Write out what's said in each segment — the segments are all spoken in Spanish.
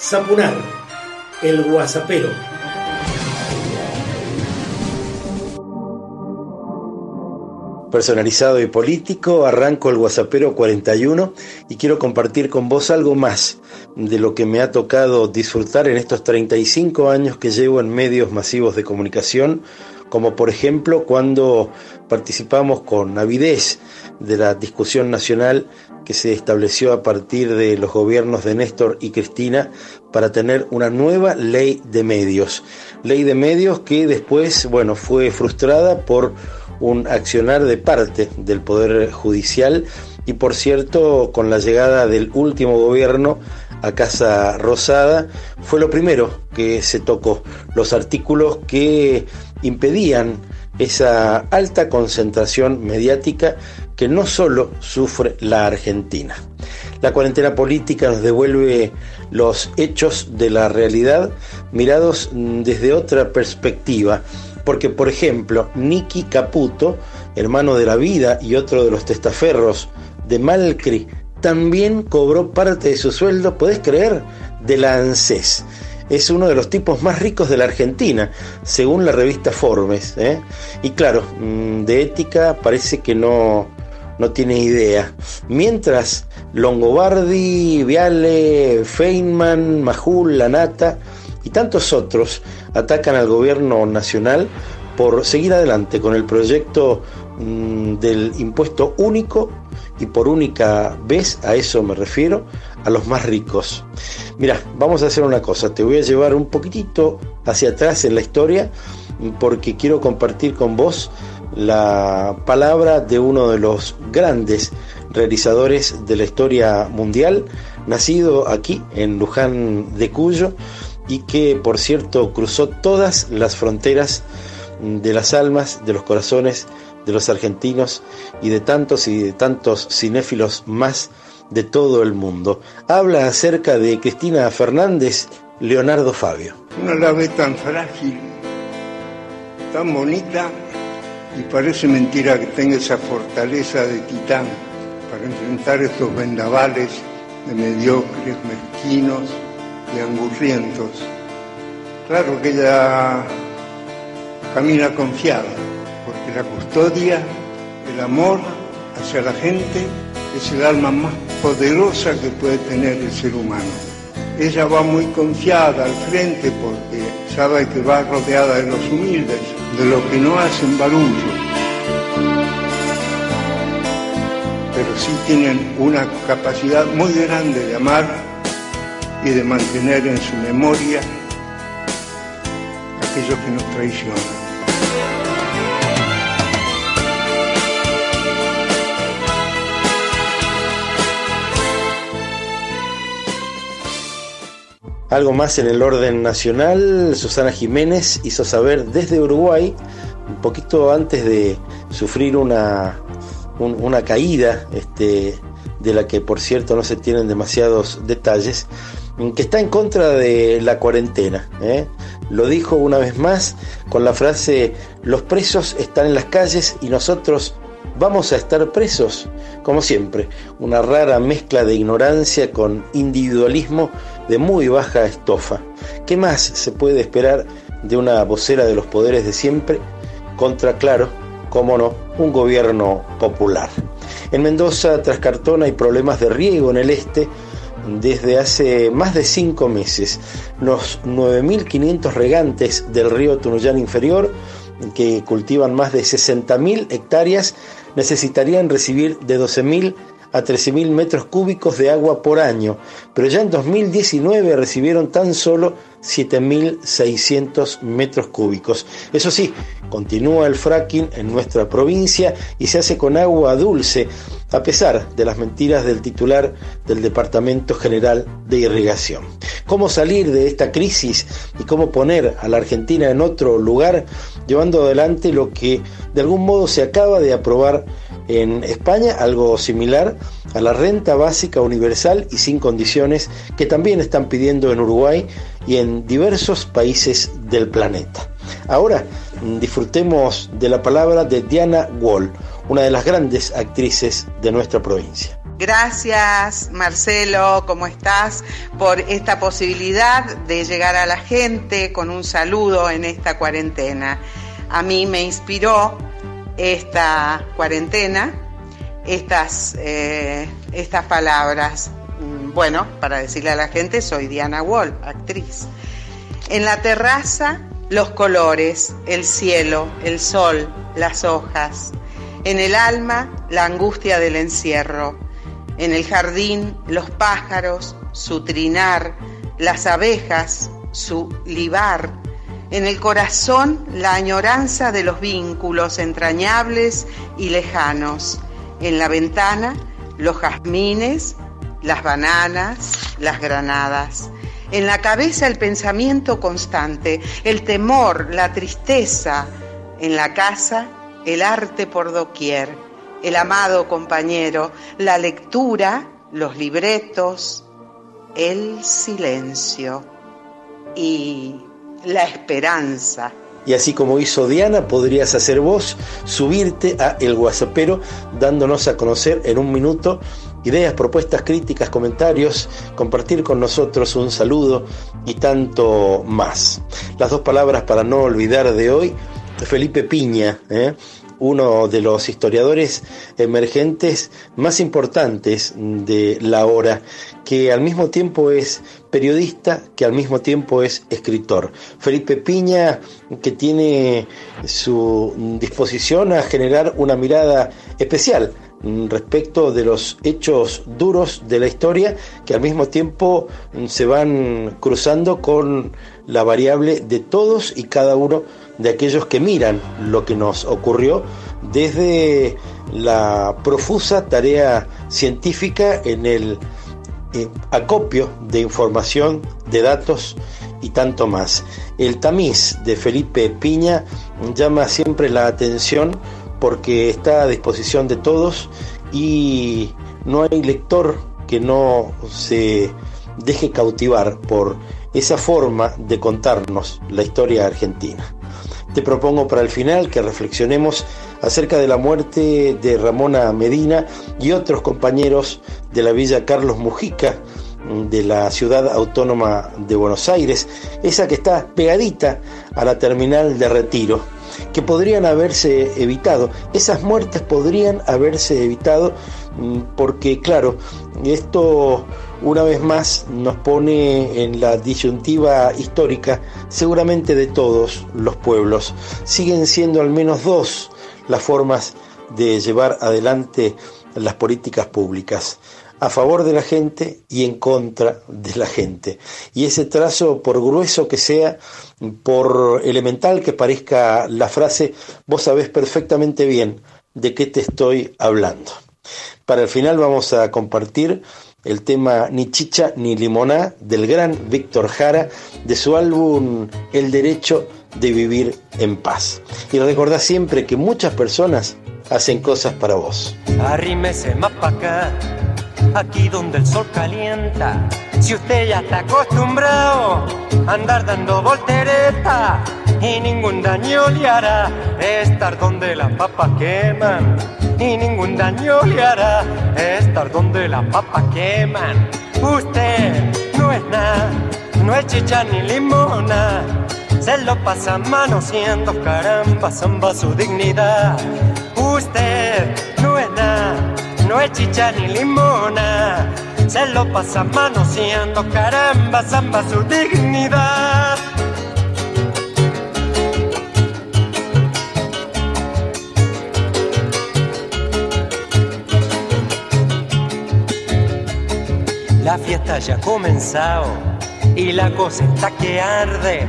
Zapunar, el guasapero. Personalizado y político, arranco el Guasapero 41 y quiero compartir con vos algo más de lo que me ha tocado disfrutar en estos 35 años que llevo en medios masivos de comunicación, como por ejemplo cuando participamos con avidez de la discusión nacional que se estableció a partir de los gobiernos de Néstor y Cristina para tener una nueva ley de medios. Ley de medios que después, bueno, fue frustrada por un accionar de parte del Poder Judicial y por cierto, con la llegada del último gobierno a Casa Rosada, fue lo primero que se tocó, los artículos que impedían esa alta concentración mediática que no solo sufre la Argentina. La cuarentena política nos devuelve los hechos de la realidad mirados desde otra perspectiva, porque por ejemplo, Nicky Caputo, hermano de la vida y otro de los testaferros de Malcri, también cobró parte de su sueldo, ¿podés creer?, de la ANSES es uno de los tipos más ricos de la Argentina, según la revista Forbes. ¿eh? Y claro, mm, de ética parece que no, no tiene idea. Mientras Longobardi, Viale, Feynman, Majul, Lanata y tantos otros atacan al gobierno nacional por seguir adelante con el proyecto mm, del impuesto único y por única vez, a eso me refiero, a los más ricos. Mira, vamos a hacer una cosa, te voy a llevar un poquitito hacia atrás en la historia porque quiero compartir con vos la palabra de uno de los grandes realizadores de la historia mundial, nacido aquí en Luján de Cuyo y que por cierto cruzó todas las fronteras de las almas, de los corazones de los argentinos y de tantos y de tantos cinéfilos más de todo el mundo. Habla acerca de Cristina Fernández, Leonardo Fabio. Una la tan frágil, tan bonita, y parece mentira que tenga esa fortaleza de titán para enfrentar estos vendavales de mediocres, mezquinos y angurrientos. Claro que ella camina confiada la custodia, el amor hacia la gente es el alma más poderosa que puede tener el ser humano. Ella va muy confiada al frente porque sabe que va rodeada de los humildes, de los que no hacen barullo. Pero sí tienen una capacidad muy grande de amar y de mantener en su memoria aquellos que nos traicionan. Algo más en el orden nacional, Susana Jiménez hizo saber desde Uruguay, un poquito antes de sufrir una, una caída, este, de la que por cierto no se tienen demasiados detalles, que está en contra de la cuarentena. ¿eh? Lo dijo una vez más con la frase, los presos están en las calles y nosotros vamos a estar presos, como siempre, una rara mezcla de ignorancia con individualismo de muy baja estofa. ¿Qué más se puede esperar de una vocera de los poderes de siempre contra, claro, cómo no, un gobierno popular? En Mendoza, tras Cartona, hay problemas de riego en el este desde hace más de cinco meses. Los 9.500 regantes del río Tunuyán Inferior, que cultivan más de 60.000 hectáreas, necesitarían recibir de 12.000 a 13.000 metros cúbicos de agua por año, pero ya en 2019 recibieron tan solo 7.600 metros cúbicos. Eso sí, continúa el fracking en nuestra provincia y se hace con agua dulce, a pesar de las mentiras del titular del Departamento General de Irrigación. ¿Cómo salir de esta crisis y cómo poner a la Argentina en otro lugar, llevando adelante lo que de algún modo se acaba de aprobar en España, algo similar a la renta básica universal y sin condiciones que también están pidiendo en Uruguay y en diversos países del planeta. Ahora disfrutemos de la palabra de Diana Wall, una de las grandes actrices de nuestra provincia. Gracias Marcelo, ¿cómo estás? Por esta posibilidad de llegar a la gente con un saludo en esta cuarentena. A mí me inspiró esta cuarentena, estas, eh, estas palabras. Mm, bueno, para decirle a la gente, soy Diana Wall, actriz. En la terraza, los colores, el cielo, el sol, las hojas. En el alma, la angustia del encierro. En el jardín, los pájaros, su trinar, las abejas, su libar en el corazón la añoranza de los vínculos entrañables y lejanos, en la ventana los jazmines, las bananas, las granadas, en la cabeza el pensamiento constante, el temor, la tristeza, en la casa el arte por doquier, el amado compañero, la lectura, los libretos, el silencio y la esperanza. Y así como hizo Diana, podrías hacer vos, subirte a El Guasapero, dándonos a conocer en un minuto ideas, propuestas, críticas, comentarios, compartir con nosotros un saludo y tanto más. Las dos palabras para no olvidar de hoy, Felipe Piña, ¿eh? uno de los historiadores emergentes más importantes de la hora, que al mismo tiempo es periodista, que al mismo tiempo es escritor. Felipe Piña, que tiene su disposición a generar una mirada especial respecto de los hechos duros de la historia que al mismo tiempo se van cruzando con la variable de todos y cada uno de aquellos que miran lo que nos ocurrió desde la profusa tarea científica en el eh, acopio de información, de datos y tanto más. El tamiz de Felipe Piña llama siempre la atención porque está a disposición de todos y no hay lector que no se deje cautivar por esa forma de contarnos la historia argentina. Te propongo para el final que reflexionemos acerca de la muerte de Ramona Medina y otros compañeros de la Villa Carlos Mujica de la ciudad autónoma de Buenos Aires, esa que está pegadita a la terminal de retiro, que podrían haberse evitado, esas muertes podrían haberse evitado mm, porque claro, esto una vez más nos pone en la disyuntiva histórica seguramente de todos los pueblos. Siguen siendo al menos dos las formas de llevar adelante las políticas públicas a favor de la gente y en contra de la gente. Y ese trazo, por grueso que sea, por elemental que parezca la frase, vos sabés perfectamente bien de qué te estoy hablando. Para el final vamos a compartir el tema Ni chicha ni limoná del gran Víctor Jara de su álbum El derecho de vivir en paz. Y recordá siempre que muchas personas hacen cosas para vos. Arrímese más para acá, aquí donde el sol calienta. Si usted ya está acostumbrado a andar dando voltereta y ningún daño le hará estar donde las papas queman y ningún daño le hará estar donde las papas queman. Usted no es nada, no es chicha ni limona, se lo pasa manoseando caramba, zamba su dignidad. Usted no es nada, no es chicha ni limona, se lo pasa manoseando caramba, zamba su dignidad. La fiesta ya ha comenzado y la cosa está que arde.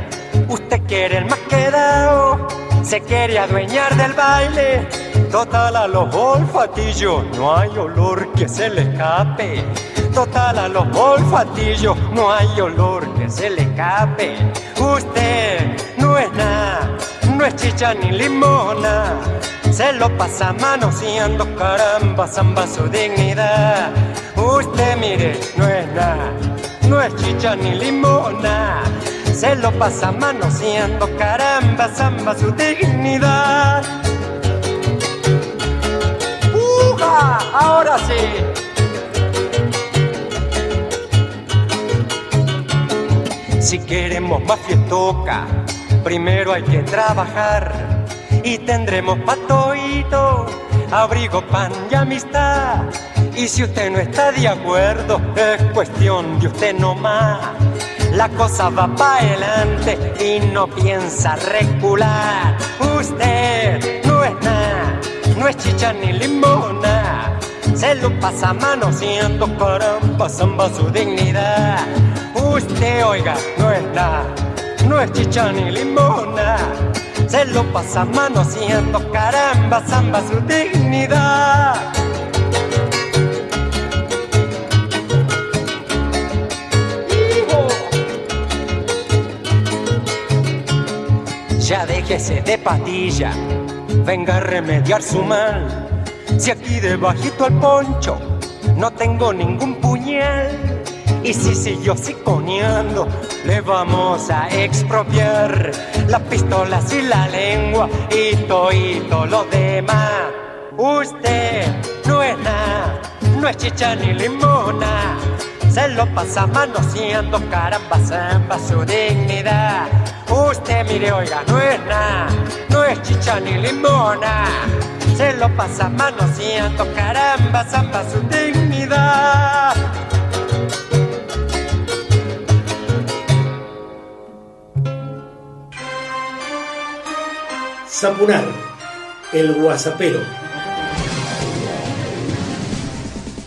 Usted quiere el más quedado, se quiere adueñar del baile. Total a los olfatillos, no hay olor que se le escape. Total a los olfatillos, no hay olor que se le escape. Usted no es nada, no es chicha ni limona. Se lo pasa manoseando caramba, zamba su dignidad. Usted mire, no es nada, no es chicha ni limona. Se lo pasa manoseando, caramba, zamba su dignidad. Si queremos más fiestoca, primero hay que trabajar y tendremos patoito, abrigo, pan y amistad. Y si usted no está de acuerdo, es cuestión de usted nomás. La cosa va para adelante y no piensa recular. Usted no es nada, no es chicha ni limona. Se lo pasa manoseando, caramba, zamba su dignidad. Usted, oiga, no es nada, no es chicha ni limona. Se lo pasa manoseando, caramba, zamba su dignidad. Ya déjese de patilla, venga a remediar su mal. Si aquí debajito al poncho no tengo ningún puñal. Y si siguió siconeando, le vamos a expropiar las pistolas y la lengua y todo lo demás. Usted no es nada, no es chicha ni limona. Se lo pasa manoseando, caramba, samba su dignidad. Usted mire, oiga, no es nada, no es chicha ni limona. Se lo pasa manoseando, caramba, zamba su dignidad. Zapunar, el guasapero.